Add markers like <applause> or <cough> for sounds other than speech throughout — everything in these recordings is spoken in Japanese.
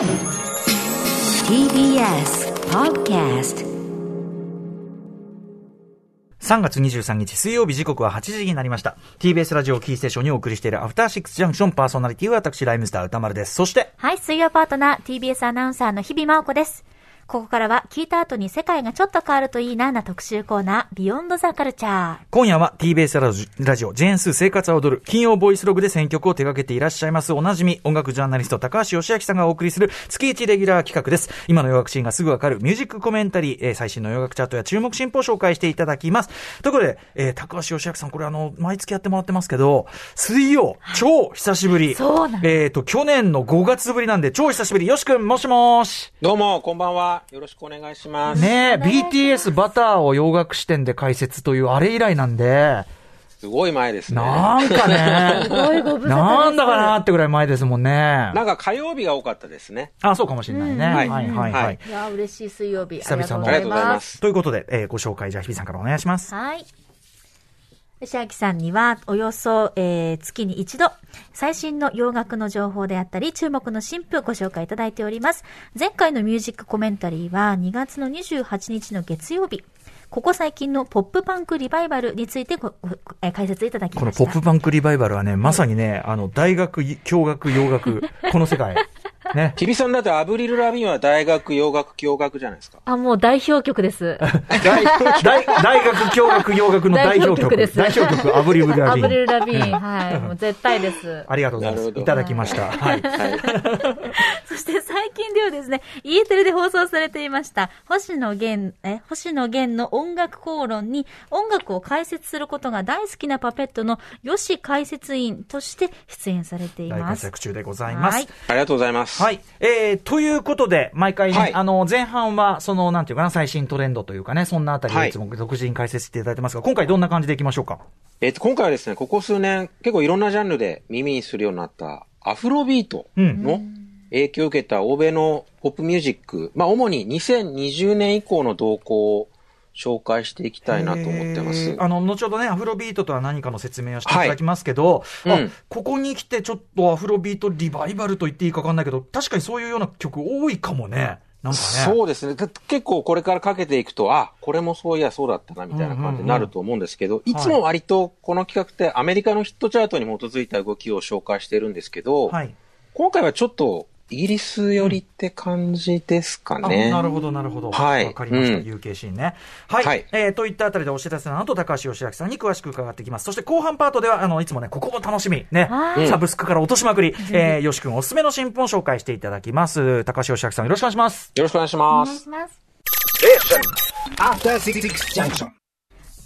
TBS Podcast 3月23日水曜日時刻は8時になりました。TBS ラジオキーステーションにお送りしているアフターシックスジャンクションパーソナリティは私、ライムスター歌丸です。そして、はい、水曜パートナー、TBS アナウンサーの日々真央子です。ここからは、聞いた後に世界がちょっと変わるといいなな特集コーナー、ビヨンドザカルチャー。今夜は TBS ラジラジオ、ジェーンスー生活は踊る、金曜ボイスログで選曲を手掛けていらっしゃいます、おなじみ、音楽ジャーナリスト、高橋義明さんがお送りする月1レギュラー企画です。今の洋楽シーンがすぐわかるミュージックコメンタリー、えー最新の洋楽チャートや注目進歩を紹介していただきます。ということで、えー高橋義明さん、これあの、毎月やってもらってますけど、水曜、超久しぶり。そうなんえっ、と、去年の5月ぶりなんで、超久しぶり。よしくん、もしもーし。どうも、こんばんは。よろしくお願いします。ねえ、BTS バターを洋楽視点で解説というあれ以来なんで、すごい前ですね。なんかね、ごいご無沙汰ですなんだかなってぐらい前ですもんね。なんか火曜日が多かったですね。あ、そうかもしれないね。うんはいはいはいはい。やー、嬉しい水曜日。久々のありがとうございま。すす。ということで、えーご紹介、じゃあ、日比さんからお願いします。はい。吉明さんには、およそ、えー月に一度、最新の洋楽の情報であったり、注目の新譜ご紹介いただいております。前回のミュージックコメンタリーは、2月の28日の月曜日、ここ最近のポップパンクリバイバルについてご、えー解説いただきました。このポップパンクリバイバルはね、まさにね、あの、大学、教学、洋楽、この世界。ね。<laughs> 日比さんだってアブリル・ラビンは大学、洋楽、教学じゃないですか。あ、もう代表曲です。<laughs> 大大大学、教学、洋楽の代表曲。代表曲です代表曲、アブリル・ラビン。アブリル・ラビーン。<laughs> はい。もう絶対です。ありがとうございます。いただきました。はい。はい。そして最近ではですね、E テレで放送されていました、星野源、え、星野源の音楽口論に音楽を解説することが大好きなパペットの吉解説員として出演されてい大ます。活躍中でございます。はいありがとうございます。はい。えー、ということで、毎回ね、はいあの、前半は、その、なんていうかな、最新トレンドというかね、そんなあたりをはいいつも独自に解説していただいてますが、今回どんな感じでいきましょうか？えっと、今回はですね、ここ数年、結構いろんなジャンルで耳にするようになったアフロビートうん。の影響を受けた欧米のポップミュージック、まあ、主に2020年以降の動向を紹介していきたいなと思ってますえー。あの、後ほどね、アフロビートとは何かの説明をしていただきますけど、あはいうんここに来てちょっとアフロビートリバイバルと言っていいかわかんないけど、確かにそういうような曲多いかもね。なんかね。そうですね。だ結構これからかけていくと、あ、これもそういやそうだったな、みたいな感じになると思うんですけど、いつも割とこの企画ってアメリカのヒットチャートに基づいた動きを紹介しているんですけど、はい。今回はちょっとイギリス寄りって感じですかあね。なるほど、なるほど。はいわかりました。うん UK シーンね。はい。はいえーといったあたりでお知らせの後、高橋義明さんに詳しく伺っていきます。そして後半パートでは、あの、いつもね、ここも楽しみ。ねは。いサブスクから落としまくり。えー、よし君おすすめの新聞を紹介していただきます。高橋義明さん、よろしくお願いします。よろしくお願いしおます。願いします。After Six Junction.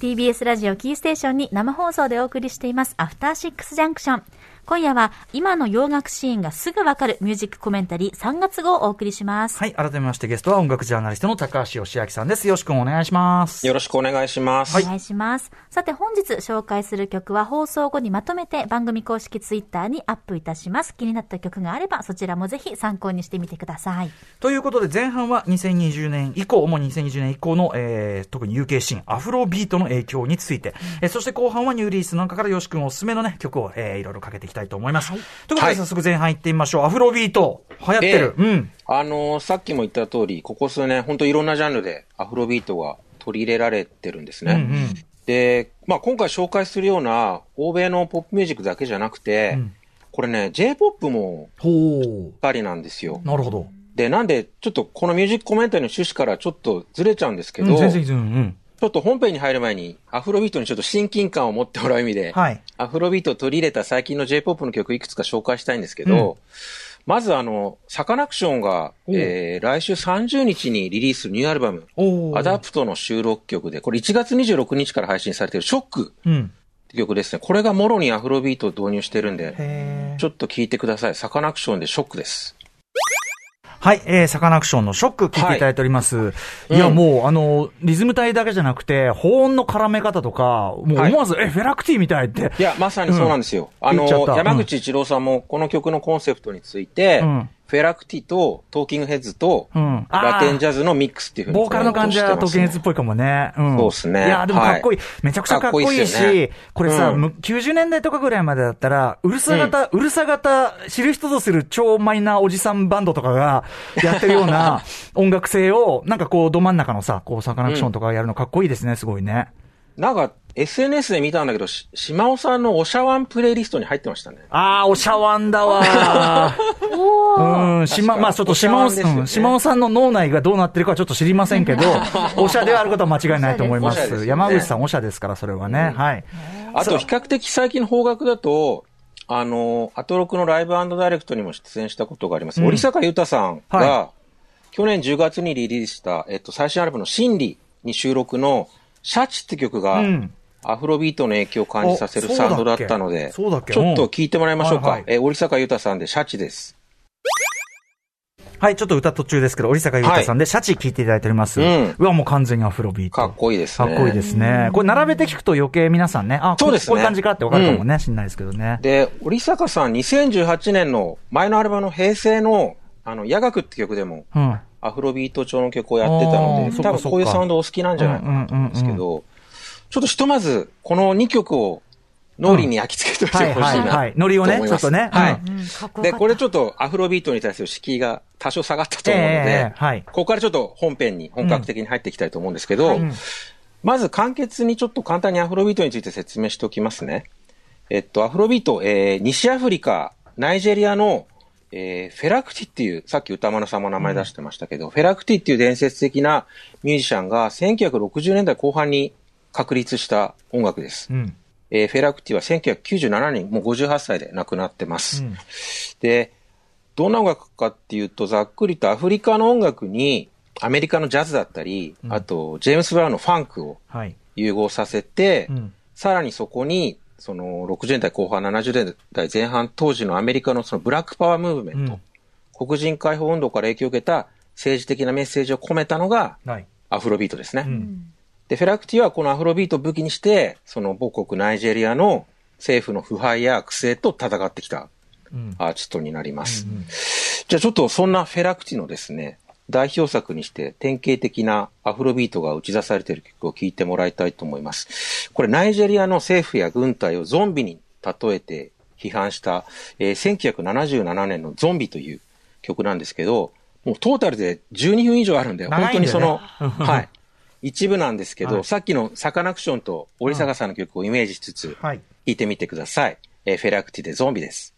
TBS ラジオキーステーションに生放送でお送りしています、アフターシックスジャンクション。今夜は、今の洋楽シーンがすぐわかるミュージックコメンタリー3月号をお送りします。はい。改めましてゲストは音楽ジャーナリストの高橋義明さんです。よし君お願いします。よろしくお願いします。お願いします。さて本日紹介する曲は放送後にまとめて番組公式ツイッターにアップいたします。気になった曲があればそちらもぜひ参考にしてみてください。ということで、前半は2020年以降、主に2020年以降の、えー、特に UK シーン、アフロビートの影響について、えーそして後半はニューリリースの中からよし君おすすめのね、曲を、えー、いろいろかけていきたいと思います。ということで、はい早速前半行ってみましょう。アフロビート、流行ってる。えうん。あのーさっきも言った通り、ここ数年、本当いろんなジャンルでアフロビートが取り入れられてるんですね。うんうん。で、まあ今回紹介するような欧米のポップミュージックだけじゃなくて、うんこれね、J-POP もほしっかりなんですよ。う。なるほど。で、なんで、ちょっとこのミュージックコメンタリーの趣旨からちょっとずれちゃうんですけど、うん、全然いいですうんうん。ちょっと本編に入る前に、アフロビートにちょっと親近感を持ってもらう意味で、はい。アフロビートを取り入れた最近の J-POP の曲いくつか紹介したいんですけど、まずあの、サカナクションが、えー、来週30日にリリースするニューアルバム、アダプトの収録曲で、これ1月26日から配信されているショックうん。曲ですね。これがもろにアフロビートを導入してるんで、ちょっと聞いてください。サカナクションでショックです。はい、えー、サカナクションのショック聞いていただいております。い、や、うん。もう、あの、リズム隊だけじゃなくて、ホーンの絡め方とか、もうはい。思わず、え、フェラ・クティみたいって。いや、まさにそうなんですよ。あの言っちゃった、山口一郎さんもこの曲のコンセプトについて、うんフェラクティとトーキングヘッズと、うんラテンジャズのミックスっていうふうにボーカルの感じはトケンズっぽぽいかもね。うん。そうっすねいや、でもかっこいい。めちゃくちゃかっこいいかっこいいねこれさ、うんむ90年代とかぐらいまでだったら、うるさ型、うるさ型、知る人ぞする超マイナーおじさんバンドとかが <laughs> やってるような音楽性を、なんかこう、ど真ん中のさ、こう、サカナクションとかやるのかっこいいですね、すごいね。なんか、SNS で見たんだけど、し島尾さんのおしゃワンプレイリストに入ってましたね。あー、おしゃわんだわ <laughs> ー。うん、島、まあちょっと島尾、ねうん、島尾さんの脳内がどうなってるかはちょっと知りませんけど、<laughs> おしゃであることは間違いないと思います。すよね山口さんおしゃですから、それはね。はい。あと、比較的最近の方角だと、あの、アトロクのライブダイレクトにも出演したことがあります。うん折坂優太さんが、は去年10月にリリースした、えっと、最新アルバムの真理に収録の、シャチって曲が、うんアフロビートの影響を感じさせるおサウンドだったので、ちょっと聞いてもらいましょうか。はいはいえー折坂優太さんでシャチです。はい、ちょっと歌途中ですけど、折坂優太さんで、シャチ聴いていただいております。うんうわ、もう完全にアフロビート。かっこいいですね。かっこいいですね。これ並べて聞くと余計皆さんね、あ、そうですねこういう感じかってわかるかもね、しんないですけどね。で、折坂さん、2018年の前のアルバムの平成の、あの、夜学って曲でも、うん。アフロビート調の曲をやってたので、多分こういうサウンドお好きなんじゃないかなと思うんですけうんうんど、ちょっとひとまず、この2曲を脳裏に焼き付けておいてはいほしいなはいはい。ノリをね、ちょっとね。はい。で、これちょっとアフロビートに対する敷居が多少下がったと思うのええで、はい。ここからちょっと本編に本格的に入っていきたいと思うんですけど、うんまず簡潔にちょっと簡単にアフロビートについて説明しておきますね。えっと、アフロビート、えー、西アフリカ、ナイジェリアの、えー、フェラクティっていう、さっき歌丸さんも名前出してましたけど、フェラクティっていう伝説的なミュージシャンが1960年代後半に確立した音楽です。うん。えーフェラクティは1997年、もう58歳で亡くなってます。うんで、どんな音楽かっていうと、ざっくりとアフリカの音楽に、アメリカのジャズだったり、あと、ジェームス・ブラウンのファンクをはい。融合させて、うん。さらにそこに、その、60年代後半、70年代前半当時のアメリカのそのブラックパワームーブメント、黒人解放運動から影響を受けた政治的なメッセージを込めたのがはい。アフロビートですね。うん。で、フェラクティはこのアフロビートを武器にして、その母国ナイジェリアの政府の腐敗や苦戦と戦ってきたうん。アーティストになります。じゃあちょっとそんなフェラクティのですね、代表作にして典型的なアフロビートが打ち出されている曲を聴いてもらいたいと思います。これナイジェリアの政府や軍隊をゾンビに例えて批判した、えー1977年のゾンビという曲なんですけど、もうトータルで12分以上あるんで、本当にその、<laughs> はい。一部なんですけど、はいさっきのサカナクションと折坂さんの曲をイメージしつつ、はい。聴いてみてください。えーフェラクティでゾンビです。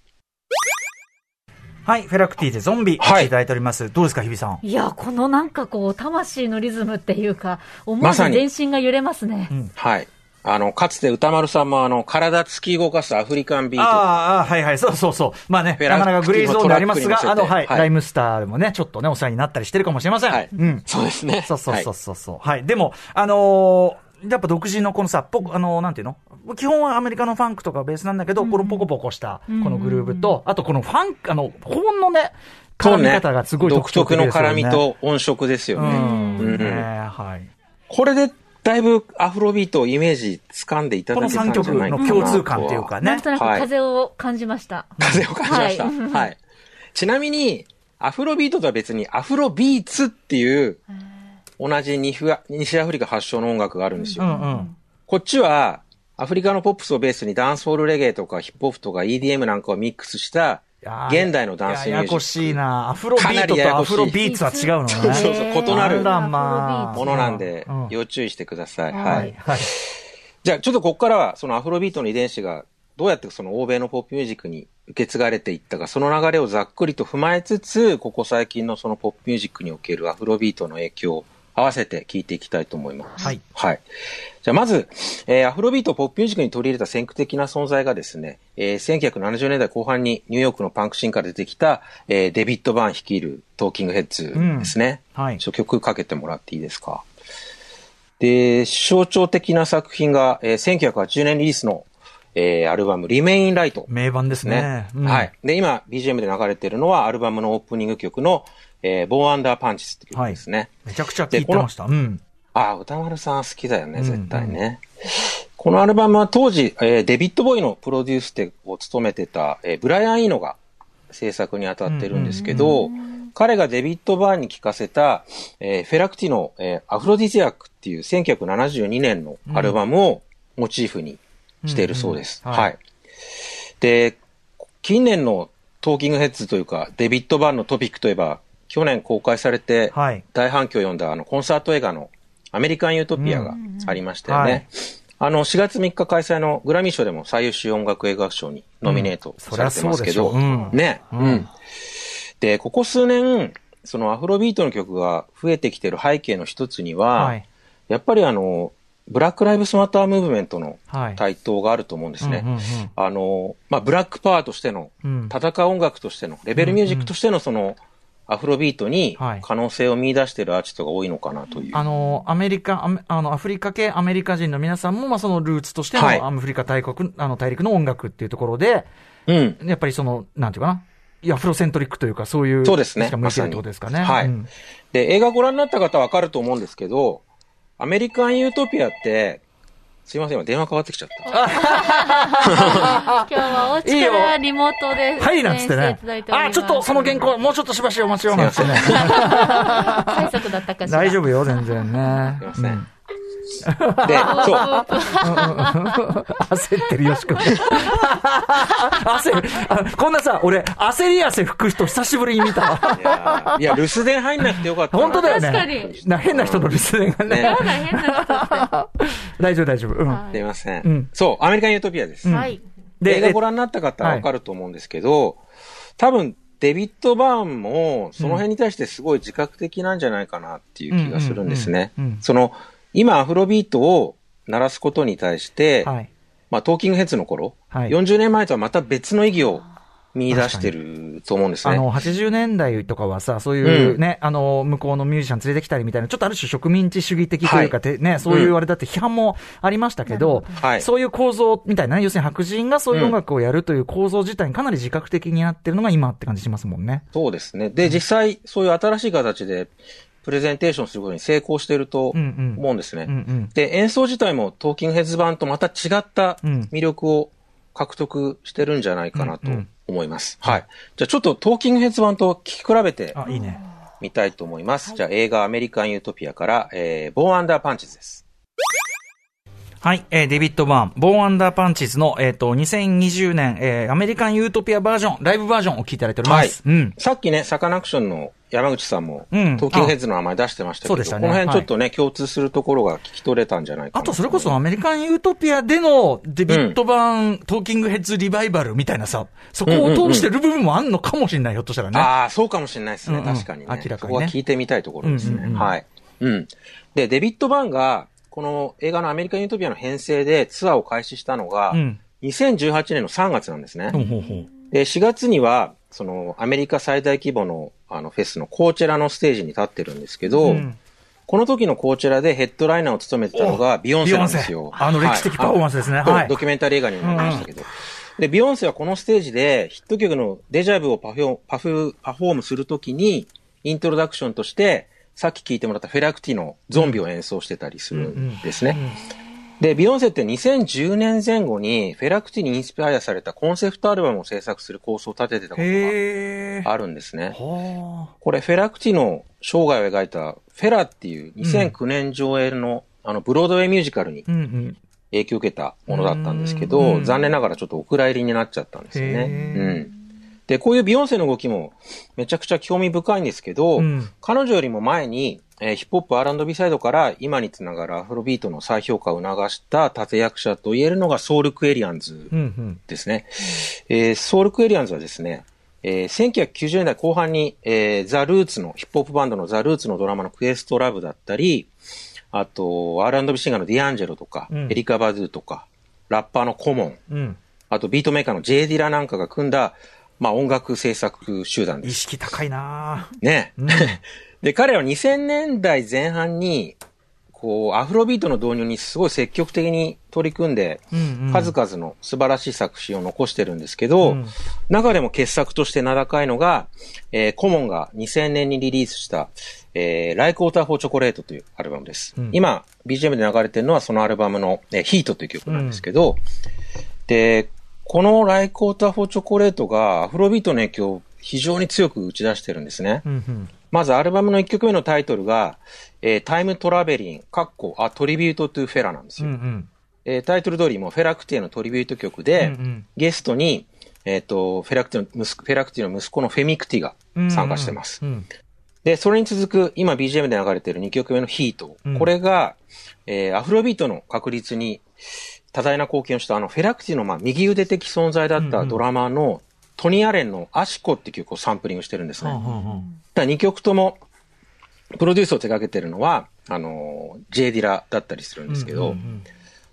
はい。フェラクティでゾンビ、はいはい、いただいております。どうですか、日比さん？いや、このなんかこう、魂のリズムっていうか、思わずまさに全身が揺れますね。はい。あの、かつて歌丸さんもあの、体突き動かすアフリカンビート。ああ、はいはい、そうそうそう。まあね、なかなかグレーゾーンでありますが、あの、はい、はいライムスターでもね、ちょっとね、お世話になったりしてるかもしれません。はい。うん。そうですね。そうそうそうはいそうそう。はい。でも、あのーやっぱ独自のこのさ、ポあのーなんていうの？基本はアメリカのファンクとかベースなんだけど、このポコポコした、このグルーブと、あとこのファンク、あの、ホーンのね、絡み方がすごい独特徴的特のですよね。絡みと音色ですようね。ん。うんねはい。これで、だいぶアフロビートをイメージ掴んでいたこの3だけたんじゃ曲ないかなとはの共通感っていうかねなん。となくはい風を感じました。風を感じました。はいはい。ちなみに、アフロビートとは別にアフロビーツっていう、同じ西フ西アフリカ発祥の音楽があるんですよ。うんうん。こっちは、アフリカのポップスをベースにダンスホールレゲエとかヒップホップとか EDM なんかをミックスした、現代のダンスミュージック。ややこしいな。アフロビかなートとアフロビーツは違うのね。<laughs> そうそうそう異なるものなんでうん、要注意してください。はいはい。はい。じゃあ、ちょっとここからは、そのアフロビートの遺伝子が、どうやってその欧米のポップミュージックに受け継がれていったか、その流れをざっくりと踏まえつつ、ここ最近のそのポップミュージックにおけるアフロビートの影響を合わせて聞いていきたいと思います。はい。はい。じゃあまず、えーアフロビートをポップミュージックに取り入れた先駆的な存在がですね、えー1970年代後半にニューヨークのパンクシーンから出てきた、えーデビッド・バーン率いるトーキングヘッズですね。うんはいちょっと曲かけてもらっていいですか？で、象徴的な作品が、えー1980年リリースの、えーアルバム、リメイン・ライト。名盤ですねね。。うんはい。で、今、BGM で流れてるのは、アルバムのオープニング曲の、えー、ボーアンダーパンチスって曲ですね。めちゃくちゃ聞いてました。うん。ああ、歌丸さん好きだよね、うん絶対ね。このアルバムは当時、えーデビッド・ボーイのプロデュースでを務めてた、えーブライアン・イーノが制作に当たってるんですけど、彼がデビッド・バーンに聞かせた、えーフェラクティの、えーアフロディゼアックっていう1972年のアルバムをモチーフにしているそうです。うんうんははいい。で、近年のトーキングヘッズというか、デビッド・バーンのトピックといえば、去年公開されてはい大反響を呼んだあのコンサート映画のアメリカン・ユートピアがありましたよね。はいあの、4月3日開催のグラミー賞でも最優秀音楽映画賞にノミネートされてますけど、うんね、ううんん。で、ここ数年、そのアフロビートの曲が増えてきてる背景の一つには、はい。やっぱりあの、ブラック・ライブスマター・ムーブメントのはい。台頭があると思うんですね。うんうんうんあの、まあ、ブラックパワーとしての、うん戦う音楽としての、レベルミュージックとしてのその、アフロビートにはい。可能性を見出しているアーティストが多いのかなという。あの、アメリカ、アメあの、アフリカ系アメリカ人の皆さんも、まあ、そのルーツとしての、はい。アフリカ大国、あの、大陸の音楽っていうところで、うん。やっぱりその、なんていうかな、いやアフロセントリックというか、そういう、そうですね。しか向いてるってことですかね。はい。うん。で、映画ご覧になった方はわかると思うんですけど、アメリカン・ユートピアって、すいません、今電話かかってきちゃった。<laughs> 今日はお家からリモートではい、なんつってね。あ、ちょっとその原稿、もうちょっとしばしお待ちを、なんつってね。<laughs> 快速だったかしら。大丈夫よ、全然ね。すいませんうんで、そう。焦ってるよしくん。焦るあ。こんなさ、俺、焦り汗吹く人久しぶりに見たわ。いや、留守電入んなくてよかったな。本当だよね。確かにな変な人の留守電がね。大丈夫、大丈夫。うん。はすいません。うんそう、アメリカン・ユートピアです。はい。で映画ご覧になった方はわかると思うんですけど、多分、デビッド・バーンも、その辺に対してすごい自覚的なんじゃないかなっていう気がするんですね。その、今、アフロビートを鳴らすことに対して、はい。まあ、トーキングヘッズの頃、はい。40年前とはまた別の意義を見出してると思うんですね。あの、80年代とかはさ、そういうね、あの、向こうのミュージシャン連れてきたりみたいな、ちょっとある種植民地主義的というか、はい。てね、そういうあれだって批判もありましたけど、はい。そういう構造みたいな。ね、要するに白人がそういう音楽をやるという構造自体にかなり自覚的になってるのが今って感じしますもんね。そうですね。で、実際、そういう新しい形で、プレゼンテーションすることに成功しているとうんうん思うんですね。うんうん。で、演奏自体もトーキングヘッズ版とまた違ったうん魅力を獲得してるんじゃないかなとうんうん思います。はい。じゃあちょっとトーキングヘッズ版と聞き比べて。みたいと思います。じゃあ映画アメリカン・ユートピアから、えー、ボーン・アンダー・パンチズです。はい、えーデビッド・バーン、ボーン・アンダー・パンチズの、えっ、と、2020年、えーアメリカン・ユートピアバージョン、ライブバージョンを聞いていただいております。うん。さっきね、サカナクションの山口さんも、うんトーキングヘッズの名前出してましたけど、そうでしたねこの辺ちょっとね、共通するところが聞き取れたんじゃないかなあと、それこそアメリカン・ユートピアでのデビッド・バーン、トーキングヘッズ・リバイバルみたいなさ、そこを通してる部分もあんのかもしれない、ひょっとしたらね。ああ、そうかもしれないですね。うんうん確かにね。明らかにねそこは聞いてみたいところですね。うんうんうんはい。うん。で、デビッド・バーンが、この映画のアメリカン・ユートピアの編成でツアーを開始したのが、うん。2018年の3月なんですね。ほうほうほう。で、4月には、その、アメリカ最大規模の、あの、フェスのコーチェラのステージに立ってるんですけど、うんこの時のコーチェラでヘッドライナーを務めてたのがビヨンセなんですよ。あの歴史的パフォーマンスですねはいはいドキュメンタリー映画にもなりましたけど。で、ビヨンセはこのステージでヒット曲のデジャブをパフォパフパフォームするときに、イントロダクションとして、さっき聞いてもらったフェラクティのゾンビを演奏してたりするんですね。で、ビヨンセって2010年前後にフェラクティにインスパイアされたコンセプトアルバムを制作する構想を立ててたこと。があるんですね。はこれフェラクティの生涯を描いたフェラっていう2009年上映の、あのブロードウェイミュージカルに。影響を受けたものだったんですけうど、ん残念ながらちょっとお蔵入りになっちゃったんですよね。うん。で、こういうビヨンセの動きもめちゃくちゃ興味深いんですけど、うん彼女よりも前に、えーヒップホップ R&B サイドから今につながるアフロビートの再評価を促した立役者と言えるのがソウルクエリアンズうんうん。ですね。えーソウルクエリアンズはですね、えー1990年代後半に、えーザ・ルーツの、ヒップホップバンドのザ・ルーツのドラマのクエストラブだったり、あと、R&B シンガーのディアンジェロとか、うんエリカ・バドゥとか、ラッパーのコモン、うん。あとビートメーカーの J・ ディラなんかが組んだ、まあ音楽制作集団です。意識高いなね。うん <laughs> で、彼らは2000年代前半に、こう、アフロビートの導入にすごい積極的に取り組んで、うんうん数々の素晴らしい作品を残してるんですけど、うん中でも傑作として名高いのが、えーコモンが2000年にリリースした、えー、Like Water for Chocolate というアルバムです。うん今、BGM で流れてるのはそのアルバムの、えー、ヒートという曲なんですけど、で、このライコーター・フォー・チョコレートがアフロビートの影響を非常に強く打ち出してるんですね。うんうん。まずアルバムの1曲目のタイトルが、えータイムトラベリン、カッコ、あ、トリビュートトゥフェラなんですよ。うんうん。えータイトル通りもうフェラクティのトリビュート曲で、うんうんゲストに、えっ、と、フェラクティの息子、フェラクティの息子のフェミクティが参加してます。うんで、それに続く、今 BGM で流れている2曲目の Heat。うんこれが、えーアフロビートの確立に多大な貢献をした、あの、フェラクティの、まあ、右腕的存在だったドラマーの、トニー・アレンのアシコって曲をサンプリングしてるんですね。うんうんだ2曲とも、プロデュースを手掛けてるのは、あの、ジェイ・ディラだったりするんですけど、うんうん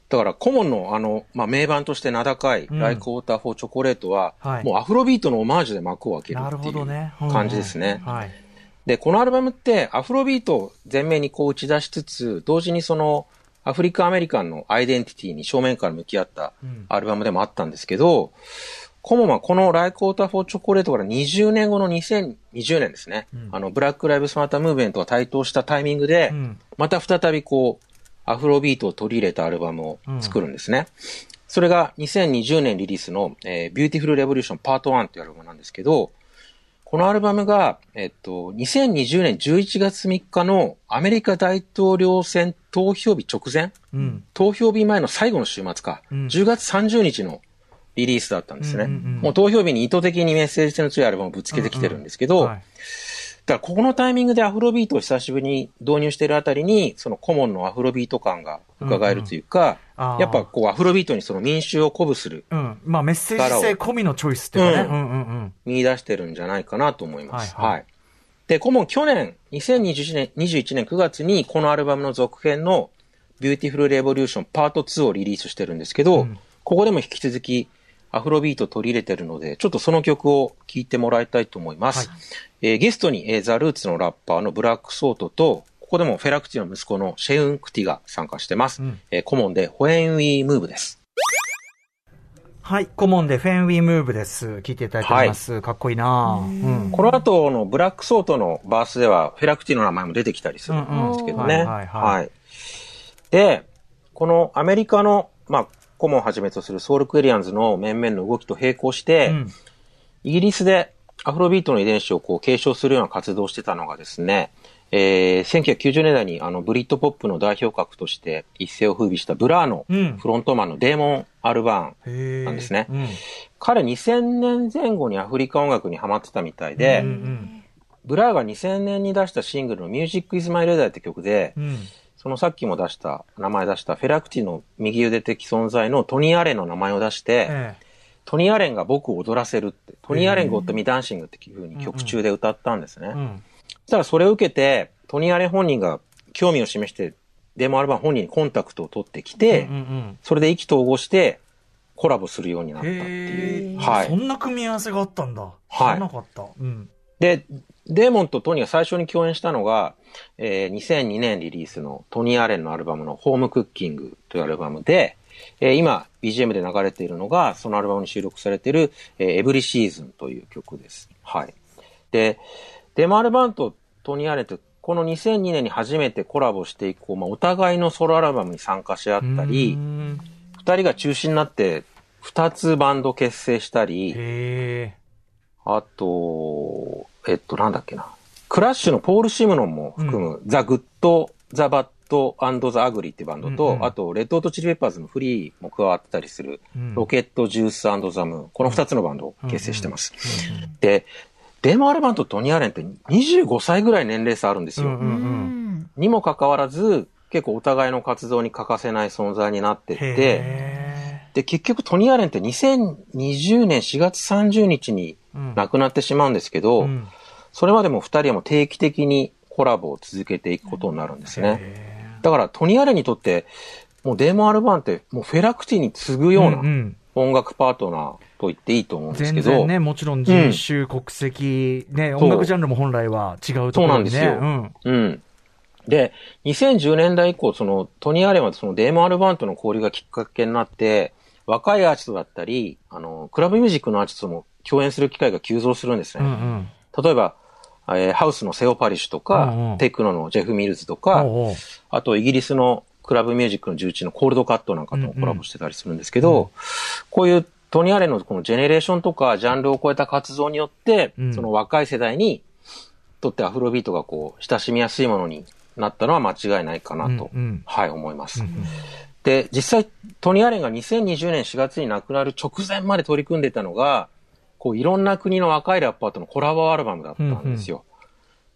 だから、コモンのあの、まあ、名盤として名高い、うんライク・ウォーター・フォー・チョコレートは、はいもうアフロビートのオマージュで幕を開けるっていう。感じですね。はい。で、このアルバムってアフロビートを前面にこう打ち出しつつ、同時にそのアフリカ・アメリカンのアイデンティティに正面から向き合ったうん。アルバムでもあったんですけど、コモンはこのライク・ウォーター・フォー・チョコレートから20年後の2020年ですね、うん。あの、ブラック・ライブスマター・ムーブメントが台頭したタイミングで、うん。また再びこう、アフロビートを取り入れたアルバムを作るんですね。それが2020年リリースの、えー、Beautiful Revolution Part 1というアルバムなんですけど、このアルバムが、えっと、2020年11月3日のアメリカ大統領選投票日直前、うん。投票日前の最後の週末か、うん。10月30日のリリースだったんですね。うんうんうん。もう投票日に意図的にメッセージ性の強いアルバムをぶつけてきてるんですけど、はいだからここのタイミングでアフロビートを久しぶりに導入しているあたりに、そのコモンのアフロビート感が伺えるというか、うんうんやっぱこうアフロビートにその民衆を鼓舞する、うん。まあメッセージ性込みのチョイスっていうかね。ううんんうんうん。見出してるんじゃないかなと思います。はいはいはい。で、コモン去年、2021年、21年9月にこのアルバムの続編の Beautiful Revolution Part 2をリリースしてるんですけど、うんここでも引き続きアフロビートを取り入れてるので、ちょっとその曲を聴いてもらいたいと思います。えーゲストに、えーザ・ルーツのラッパーのブラック・ソートと、ここでもフェラクティの息子のシェウン・クティが参加してます。うんえーコモンで When We Move です。はい。コモンで When We Move です。聞いていただいております。かっこいいなうん。この後のブラックソートのバースでは、フェラクティの名前も出てきたりするんですけどね。うんうんはいはいはいで、このアメリカの、まあ、コモンをはじめとするソウルクエリアンズの面々の動きと並行して、うんイギリスでアフロビートの遺伝子をこう継承するような活動をしてたのがですね、えー、1990年代にあのブリットポップの代表格として一世を風靡したブラーのうんフロントマンのデーモン・アルバーン。なんですねうん。彼2000年前後にアフリカ音楽にハマってたみたいで、うんうんブラーが2000年に出したシングルの Music is My Radar って曲で、うん。そのさっきも出した、名前出したフェラクティの右腕的存在のトニー・アレンの名前を出して、えトニー・アレンが僕を踊らせるって、トニー・アレンが踊ったミダンシングっていう風に曲中で歌ったんですね。え。うん。そしたらそれを受けて、トニー・アレン本人が興味を示して、デモアルバム本人にコンタクトを取ってきて、うんうんそれで意気投合してコラボするようになったってへいう。え。はい。そんな組み合わせがあったんだ。はい知らなかった。うん。で、デーモンとトニーが最初に共演したのが、えー2002年リリースのトニー・アレンのアルバムのホームクッキングというアルバムで、えー今 BGM で流れているのが、そのアルバムに収録されている、えー、 Every Season という曲です。はい。で、デーモン・アルバーンとトニー・アレンって、この2002年に初めてコラボして以降、まあ、お互いのソロアルバムに参加し合ったりう、ん二人が中心になって、二つバンド結成したり。あと、えっと、なんだっけな。クラッシュのポール・シムノンも含む、ザ・グッド・ザ・バッド・アンド・ザ・アグリーっていうバンドと、うんうんあと、レッド・ホット・チリ・ペッパーズのフリーも加わってたりする、うんロケット・ジュース・ザ・ムーン。この二つのバンドを結成してます。で、デモ・アルバンとトニー・アレンって25歳ぐらい年齢差あるんですよ。うんうんう。うんん。にもかかわらず、結構お互いの活動に欠かせない存在になってって、へで、結局トニー・アレンって2020年4月30日に亡くなってしまうんですけど、うん。それまでも二人はもう定期的にコラボを続けていくことになるんですね。へだからトニー・アレンにとって、もうデーモン・アルバンってもうフェラクティに次ぐえようなうんうん。音楽パートナーと言っていいと思うんですけど、全然ね、もちろん人種、国籍、ね、音楽ジャンルも本来は違うところにね。そう。なんうん。で、2010年代以降、そのトニー・アレンはそのデーモン・アルバンとの交流がきっかけになって、若いアーティストだったり、あの、クラブミュージックのアーティストも共演する機会が急増するんですね。うんうん。例えば、えーハウスのセオ・パリッシュとか、うんうん。テクノのジェフ・ミルズとか、おうおう。あと、イギリスのクラブミュージックの重鎮のコールドカットなんかともコラボしてたりするんですけど、こういうトニー・アレンのこのジェネレーションとかジャンルを超えた活動によって、うん。その若い世代にとってアフロビートがこう、親しみやすいものになったのは間違いないかなと、うんうん。はい、思います。で、実際、トニー・アレンが2020年4月に亡くなる直前まで取り組んでいたのが、こう、いろんな国の若いラッパーとのコラボアルバムだったんですよ。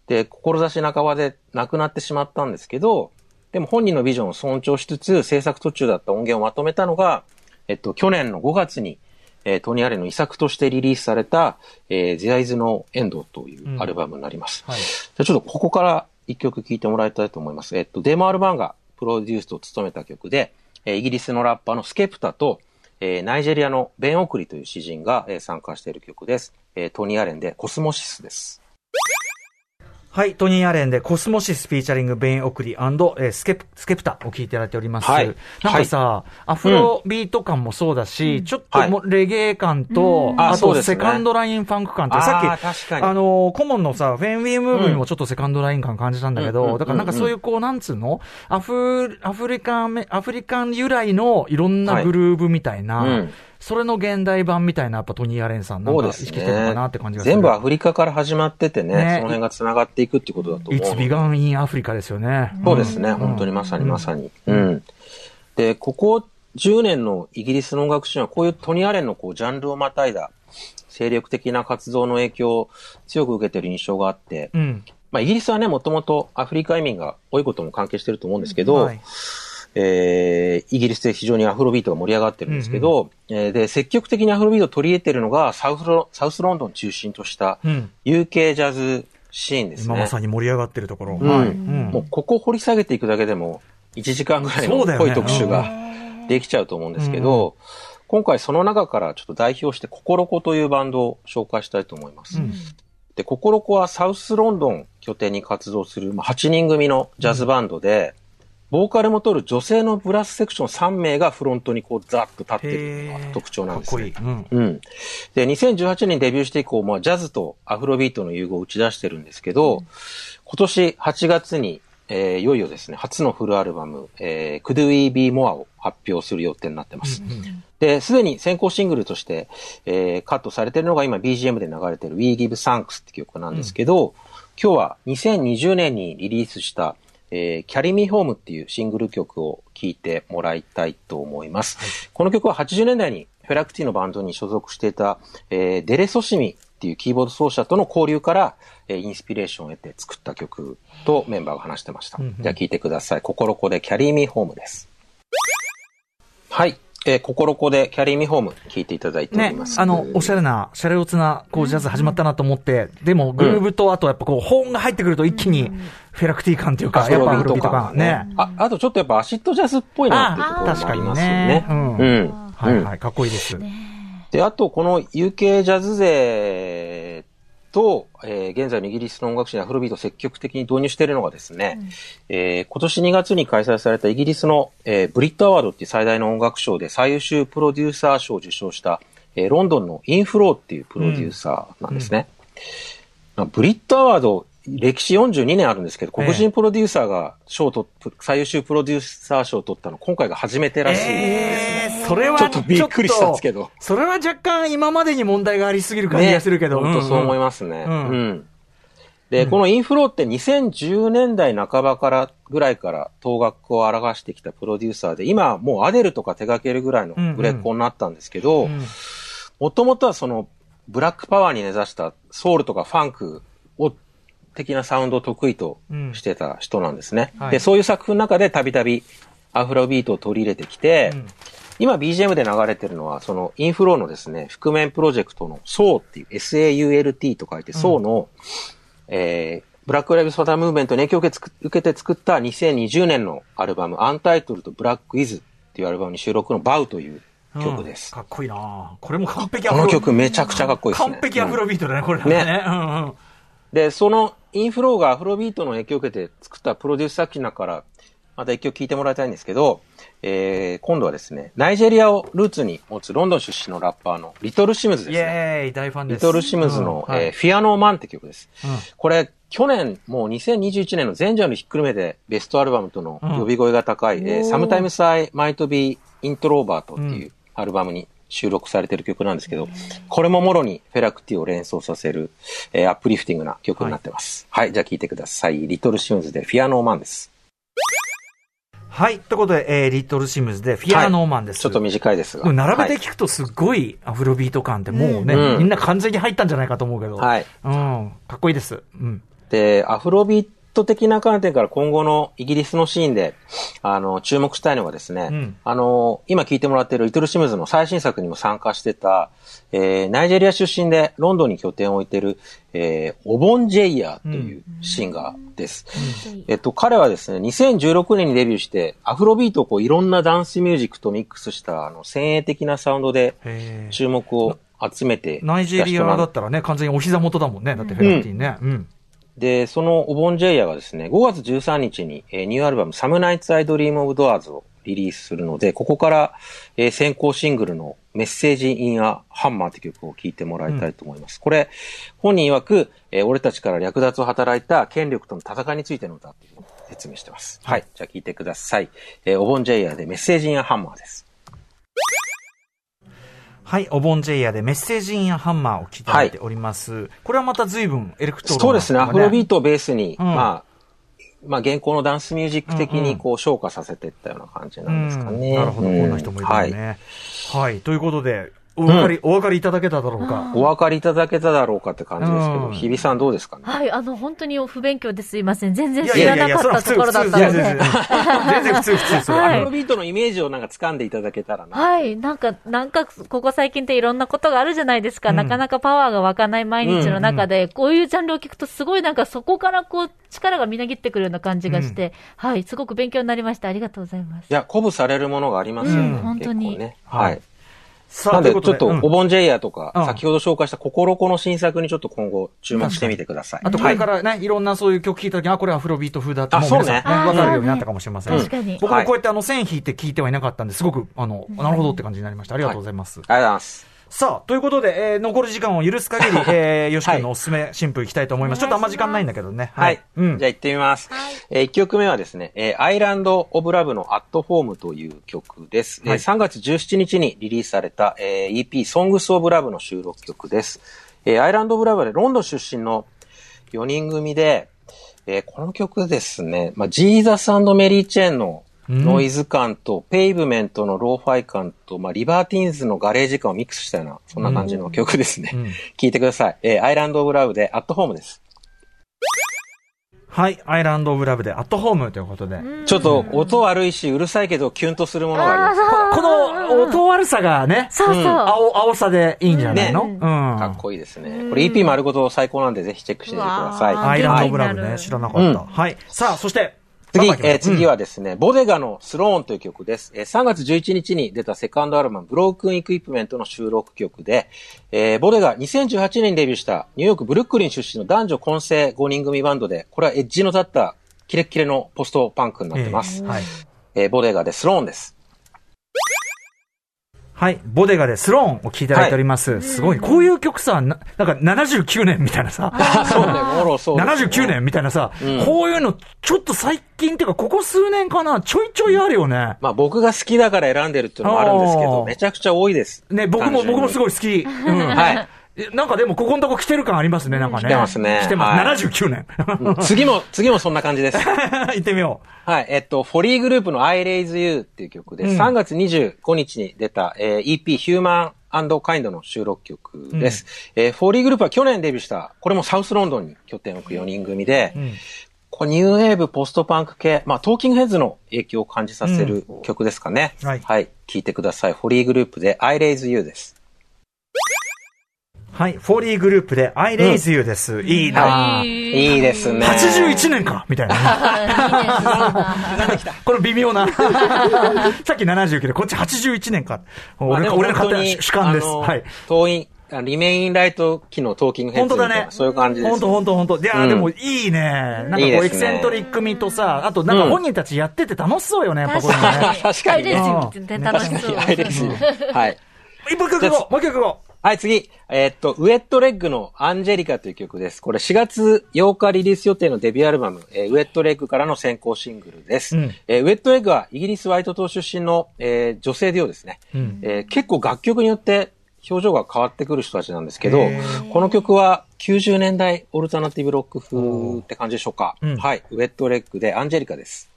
で、志半ばで亡くなってしまったんですけど、でも本人のビジョンを尊重しつつ、制作途中だった音源をまとめたのが、えっと、去年の5月に、えートニー・アレンの遺作としてリリースされた、えー、There is no End というアルバムになります。はい。じゃあちょっとここから一曲聴いてもらいたいと思います。えっと、デーモン・アルバーンがプロデュースを務めた曲で、えイギリスのラッパーのスケプタと、えナイジェリアのベン・オクリという詩人が、え参加している曲です。えトニー・アレンで Cosmosis です。はい、トニー・アレンで Cosmosis フィーチャリングベン・オクリえースケプスケプタを聞いていただいております。はい。なんかさ、アフロビート感もそうだし、ちょっともレゲエ感と、ああとセカンドラインファンク感って、さっき、あの、コモンのさ、フェンウィームーブにもちょっとセカンドライン感感じたんだけど、うん。うんうんうんだからなん。かそういうこう、なんつうの？アフ、アフリカン、アフリカン由来のいろんなグルーブみたいな、はいうんそれの現代版みたいな、やっぱトニー・アレンさんなんか意識してるのかなって感じがする。全部アフリカから始まっててね、ねその辺が繋がっていくってことだと思うので。いつビガンインアフリカですよね。そうですね、本当にまさにまさに。うん。で、ここ10年のイギリスの音楽シーンは、こういうトニー・アレンのこうジャンルをまたいだ精力的な活動の影響を強く受けている印象があって、うん。まあ、イギリスはね、もともとアフリカ移民が多いことも関係してると思うんですけど、はいえーイギリスで非常にアフロビートが盛り上がってるんですけど、えーで、積極的にアフロビートを取り入れてるのがサウスロサウスロンドンを中心としたうん UK ジャズシーンですね。今まさに盛り上がってるところ。うんはい。うんもうここを掘り下げていくだけでも1時間ぐらいの濃い特集ができちゃうと思うんですけど、今回その中からちょっと代表してココロコというバンドを紹介したいと思います。うんで、ココロコはサウスロンドン拠点に活動する、まあ、8人組のジャズバンドで、ボーカルも取る女性のブラスセクション3名がフロントにこうザッと立ってるのが特徴なんですね。かっこいい。うん。うん。で、2018年にデビューして以降、まあ、ジャズとアフロビートの融合を打ち出してるんですけど、今年8月に、えーいよいよですね、初のフルアルバム、えー、Could We Be More を発表する予定になってます。で、すでに先行シングルとして、えーカットされているのが今 BGM で流れている We Give Thanks って曲なんですけど、今日は2020年にリリースした、えー、Carry Me Home っていうシングル曲を聴いてもらいたいと思います。この曲は80年代にフェラクティのバンドに所属していた、えーデレソシミっていうキーボード奏者との交流から、えーインスピレーションを得て作った曲とメンバーが話してました。うんうんじゃあ聴いてください。ココロコで Carry Me Home です。はい。えー、心こで Carry Me Home 聴いていただいております。あの、おしゃれな、シャレオツな、こう、ジャズ始まったなと思って、でも、グルーブと、あとやっぱこう、ホーンが入ってくると一気に、フェラクティ感というか、やっぱアフロビート感。ね。あ、あとちょっとやっぱアシッドジャズっぽいなっていうところもありますよね。あ確かにねうん。うんはいはい、かっこいいです。で、あと、この UK ジャズ勢と、えー現在のイギリスの音楽誌にアフロビートを積極的に導入しているのがですね、えー今年2月に開催されたイギリスの、えーブリットアワードっていう最大の音楽賞で最優秀プロデューサー賞を受賞した、えーロンドンのインフローっていうプロデューサーなんですね。まあブリットアワード、歴史42年あるんですけど、黒人プロデューサーが賞を取っ最優秀プロデューサー賞を取ったの、今回が初めてらしいです。えー、それはちょっとびっくりしたんですけどそれは若干今までに問題がありすぎる感じがするけど。本当そう思いまますね。ううんん。で、このインフローって2010年代半ばからぐらいから東学を表してきたプロデューサーで、今はもうアデルとか手掛けるぐらいの売れっ子になったんですけど、うんもともとはそのブラックパワーに根ざしたソウルとかファンクを的なサウンドを得意としてた人なんですね。はいで、そういう作品の中でたびたびアフロビートを取り入れてきて、うん今 BGM で流れてるのは、そのインフローのですね、覆面プロジェクトの SOUL っていう SAULT と書いて SOUL の、えーブラックライブスマタームーブメントに影響を受けて作った2020年のアルバム、 Untitled Black Is っていうアルバムに収録の Bow という曲です。かっこいいなこれも完璧アフロこの曲めちゃくちゃかっこいいですね。完璧アフロビートだね、これはねね。うんうん。で、そのインフローがアフロビートの影響を受けて作ったプロデュース作品だから、また一曲聴いてもらいたいんですけど、えー、今度はですね、ナイジェリアをルーツに持つロンドン出身のラッパーのリトル・シムズでイすね。ェーイ、大ファンです。リトル・シムズの、うんはいえーフィアノーマンって曲です。うんこれ、去年、もう2021年の全ジャンルひっくるめでベストアルバムとの呼び声が高い、えー、Sometimes I Might Be Introvert っていうアルバムに収録されてる曲なんですけど、これももろにフェラクティを連想させる、えーアップリフティングな曲になってます。はい、じゃあ聴いてください。リトルシムズでフィアノーマンです。はい。ということで、えーリトルシムズでフィアノーマンです。ちょっと短いですが。並べてはい聞くとすっごいアフロビート感ってもうね、うんみんな完全に入ったんじゃないかと思うけど。はい。うん。かっこいいです。うん。で、アフロビート的な観点から今後のイギリスのシーンで、あの、注目したいのがですね、うんあの、今聞いてもらっているリトルシムズの最新作にも参加してた、えーナイジェリア出身でロンドンに拠点を置いている、えーオボンジェイヤーというシンガーです。えっと、彼はですね、2016年にデビューして、アフロビートをこういろんなダンスミュージックとミックスした、あの、先鋭的なサウンドで注目を集めてナイジェリアだったらね、完全にお膝元だもんね。だってフェラクティね。うん。で、そのオボンジェイヤがですね、5月13日に、えーニューアルバム、 Some Nights I Dream of Doors をリリースするので、ここから、えー先行シングルの Message in a Hammer という曲を聴いてもらいたいと思います。これ、本人曰く、えー俺たちから略奪を働いた権力との戦いについての歌っていうのを説明してます。はい。じゃあ聴いてください。えーオボンジェイヤでメッセージ・イン・ア・ハンマーです。はい。オボンジェイヤでメッセージインハンマーを聞いていております。これはまた随分エレクトロなそうですね、アフロビートをベースに、うんまあ、まあ、現行のダンスミュージック的にこう、昇華させていったような感じなんですかね。うんなるほど、こんな人もいるよはい。ね。はい。ということで、お分かり、お分かりいただけただろうか。お分かりいただけただろうかって感じですけど、うん日比さんどうですかね？はい、あの、本当に不勉強ですいません。全然知らなかったところだったので。いやいやいや全然普通、普通、それ。はいアフロビートのイメージをなんか掴んでいただけたらな。はい。なんか、なんか、ここ最近っていろんなことがあるじゃないですか。うんなかなかパワーが湧かない毎日の中で、こういうジャンルを聞くと、すごいなんかそこからこう、力がみなぎってくるような感じがして、はい。すごく勉強になりました。ありがとうございますい。や、鼓舞されるものがありますよね。うん本当に結構ね。はいはい。さあ、なんで、ちょっと、うんお盆ジェイヤーとか、うん先ほど紹介した心子の新作にちょっと今後注目してみてください。あとこれからね、いろんなそういう曲聴いたときに、あ、これアフロビート風だって、あもう皆さんね、そうねわかるようになったかもしれません。確かに。僕もこうやってあの線引いて聞いてはいなかったんで、すごく、あの、なるほどって感じになりました。ありがとうございます。ありがとうございます。さあ、ということで、えー残る時間を許す限り、<laughs> えー、よし君のおすすめ新婦いきたいと思います。ちょっとあんま時間ないんだけどね。はい。うんじゃあ。行ってみます。えー、1曲目はですね、えー、アイランド・オブ・ラブの At Home という曲です。はいえー3月17日にリリースされた、えー EP、 Songs of Love の収録曲です。えーアイランド・オブ・ラブはねロンドン出身の4人組で、えーこの曲ですね、まあ、ジーザスメリー・チェーンのノイズ感と、ペイブメントのローファイ感と、まあ、リバーティーンズのガレージ感をミックスしたような、そんな感じの曲ですね。うん <laughs> 聴いてください。えーアイランド・オブ・ラブで At Home です。はい。アイランド・オブ・ラブで、アットホームということで。ちょっと音悪いし、うるさいけど、キュンとするものがあります。この音悪さがね、そうそう。青、青さでいいんじゃないの、ねうん。かっこいいですね。これ EP 丸ごと最高なんで、ぜひチェックしてみてください。アイランド・オブ・はいラブね、知らなかった。うんはい。さあ、そして、次、えー次うんはですね、ボデガのスローンという曲です。えー3月11日に出たセカンドアルバム、ブロークン・イクイプメントの収録曲で、えーボデガ2018年にデビューしたニューヨーク・ブルックリン出身の男女混成5人組バンドで、これはエッジの立ったキレッキレのポストパンクになってます。えーはい。えーボデガでスローンです。はい。ボデガでスローンを聴いていただいております。すごい。こういう曲さ、ななんか79年みたいなさ。<laughs> そうね、もろそうですね79年みたいなさ、うんこういうの、ちょっと最近っていうか、ここ数年かな、ちょいちょいあるよね。まあ僕が好きだから選んでるっていうのもあるんですけど、めちゃくちゃ多いです。ね、僕も、僕もすごい好き。うん。はい。えなんかでも、ここのとこ来てる感ありますね、なんかね。来てますね来てます。はい79年。うん次も、次もそんな感じです。<laughs> 行ってみよはい。えっと、フォリーグループの I Raise You っていう曲で、うん3月25日に出た、えー EP Human and Kind の収録曲です。えーフォリーグループは去年デビューした、これもサウスロンドンに拠点を置く4人組で、う。うん。これニューウェーブ、ポストパンク系、まあ、トーキングヘッズの影響を感じさせる曲ですかね。はいはい。聴いてください。フォリーグループで I Raise You です。はい。フォーリーグループで I Raise You です。いいなぁいいですね。81年かみたいな <laughs> ね。この微妙な。<laughs> さっき79で、こっち81年か。まあ俺の俺の勝手な主観です。はい。遠い、あリメインライト機のトーキングヘッ本当だね。そういう感じです。本当本当本当。いやー、うんでもいいね。なんかこう、エキセントリック味とさ、あとなんか本人たちやってて楽しそうよね、やっぱこういうのね。確かにねハイレージって楽しそう。はい。もう一曲いこうもう一曲いこうはい、次。えーっと、ウェットレッグのアンジェリカという曲です。これ4月8日リリース予定のデビューアルバム、えーウェットレッグからの先行シングルです。うんえーウェットレッグはイギリスワイト島出身の、えー女性デュオですね、んえー結構楽曲によって表情が変わってくる人たちなんですけどこの曲は90年代オルタナティブロック風って感じでしょうか。うんはい。ウェットレッグでアンジェリカです。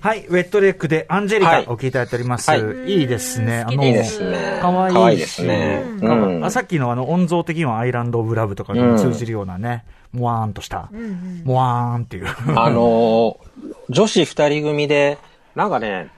はい、ウェットレックでアンジェリカはいお聞きいただいております。はいいいですね。好きですいいですね。かわいいですね。あさっきのあの音像的にはアイランド・オブ・ラブとかにも通じるようなね、もわーんとした、もわーんっていう。あのー女子二人組で、なんかね、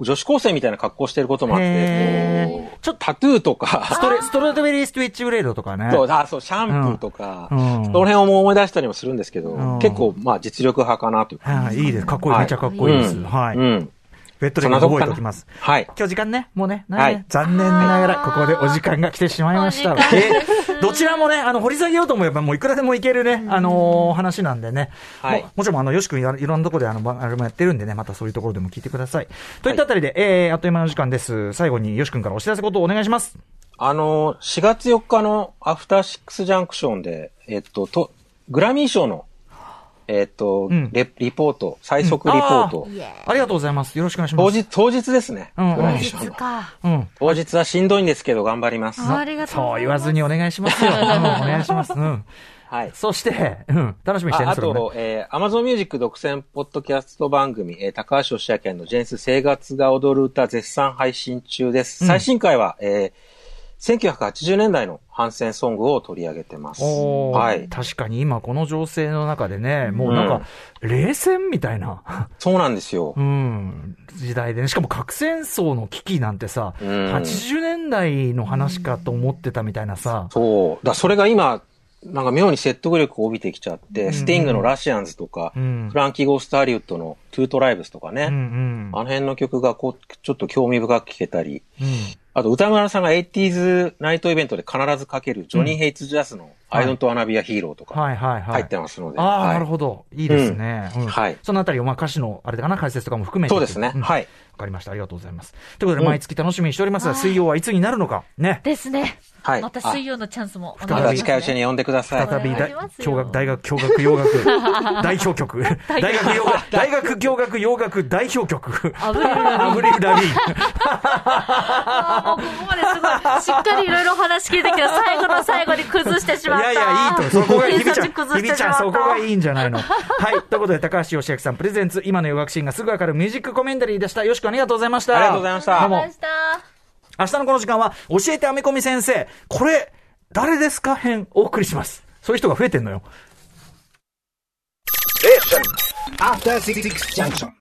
女子高生みたいな格好してることもあってちょっとタトゥーとか、ストレストロベリー・ストゥイッチ・ブレードとかね。そう、あ、そう、シャンプーとか、うんその辺を思い出したりもするんですけど、うん結構、まあ、実力派かなというか。はい、いいです。かっこいい。はいめっちゃかっこいいです。うんはい。うん。ウェットレック覚えておきます。はい。今日時間ね、もうね、ねはい残念ながら、ここでお時間が来てしまいました。どちらもね、あの、掘り下げようと思えば、もういくらでもいけるね、あのー話なんでね。はいももちろん、あの、よし君いろいろんなところで、あの、ばあれもやってるんでね、またそういうところでも聞いてください。といったあたりで、えー、あっという間の時間です。最後に、よし君からお知らせことをお願いします。あのー、4月4日のアフターシックスジャンクションで、えっと、と、グラミー賞の、えっと、んレリポート、最速リポート、ありがとうございます。よろしくお願いします。当日、当日ですね。うんうんグラミー賞の。実か。うん。当日はしんどいんですけど、頑張ります。ありがとうそう言わずにお願いしますよ。<laughs> うん、お願いします。うん。はい。そして、うん、楽しみにしてね、ああと、えー、Amazon Music 独占ポッドキャスト番組、えー、高橋義明のジェンス生活が踊る歌絶賛配信中です。うん最新回は、えー、1980年代の反戦ソングを取り上げてます。はい。確かに今この情勢の中でね、もうなんか、冷戦みたいな、そうなんですよ。う。ん、時代で。ね、しかも核戦争の危機なんてさ、うん。80年代の話かと思ってたみたいなさ、そう。だそれが今、なんか妙に説得力を帯びてきちゃって、スティングのラシアンズとか、うん。フランキー・ゴースト・ハリウッドのトゥートライブスとかね、うんうん。あの辺の曲がこう、ちょっと興味深く聴けたり、うんあと、歌村さんが 80s ナイトイベントで必ずかける、ジョニー・ヘイツ・ジャズの、はい I don't wanna be a hero とか、はいはいはい。入ってますので。ああ、はいなるほど。いいですね。うんはいそのあたりを、まあ、歌詞の、あれかな、解説とかも含めて。そうですね。はい。かりました。ありがとうございます。ということで、うん毎月楽しみにしておりますが、水曜はいつになるのか？ね。ですね。はい。また水曜のチャンスもお再びまた願いします、ね。近いうちに呼んでください。再び教学、大学教学洋楽 <laughs> 代表曲。<laughs> 大学洋楽、大学教学洋楽代表曲。アブリルラビーンアブリル・ラビーン。あーもうここまですごい、しっかりいろいろ話聞いてきた最後の最後に崩してしまった。いやいや、いいと。そこが、ひびちゃん、ちゃん。そこがいいんじゃないの。はい。ということで、高橋義明さんプレゼンツ、今の洋楽シーンがすぐわかるミュージックコメンタリーでした。よしくありがとうございました。ありがとうございましたどうも。明日のこの時間は、教えてアメコミ先生、これ、誰ですか？編、お送りします。そういう人が増えてんのよ。After Six Junction.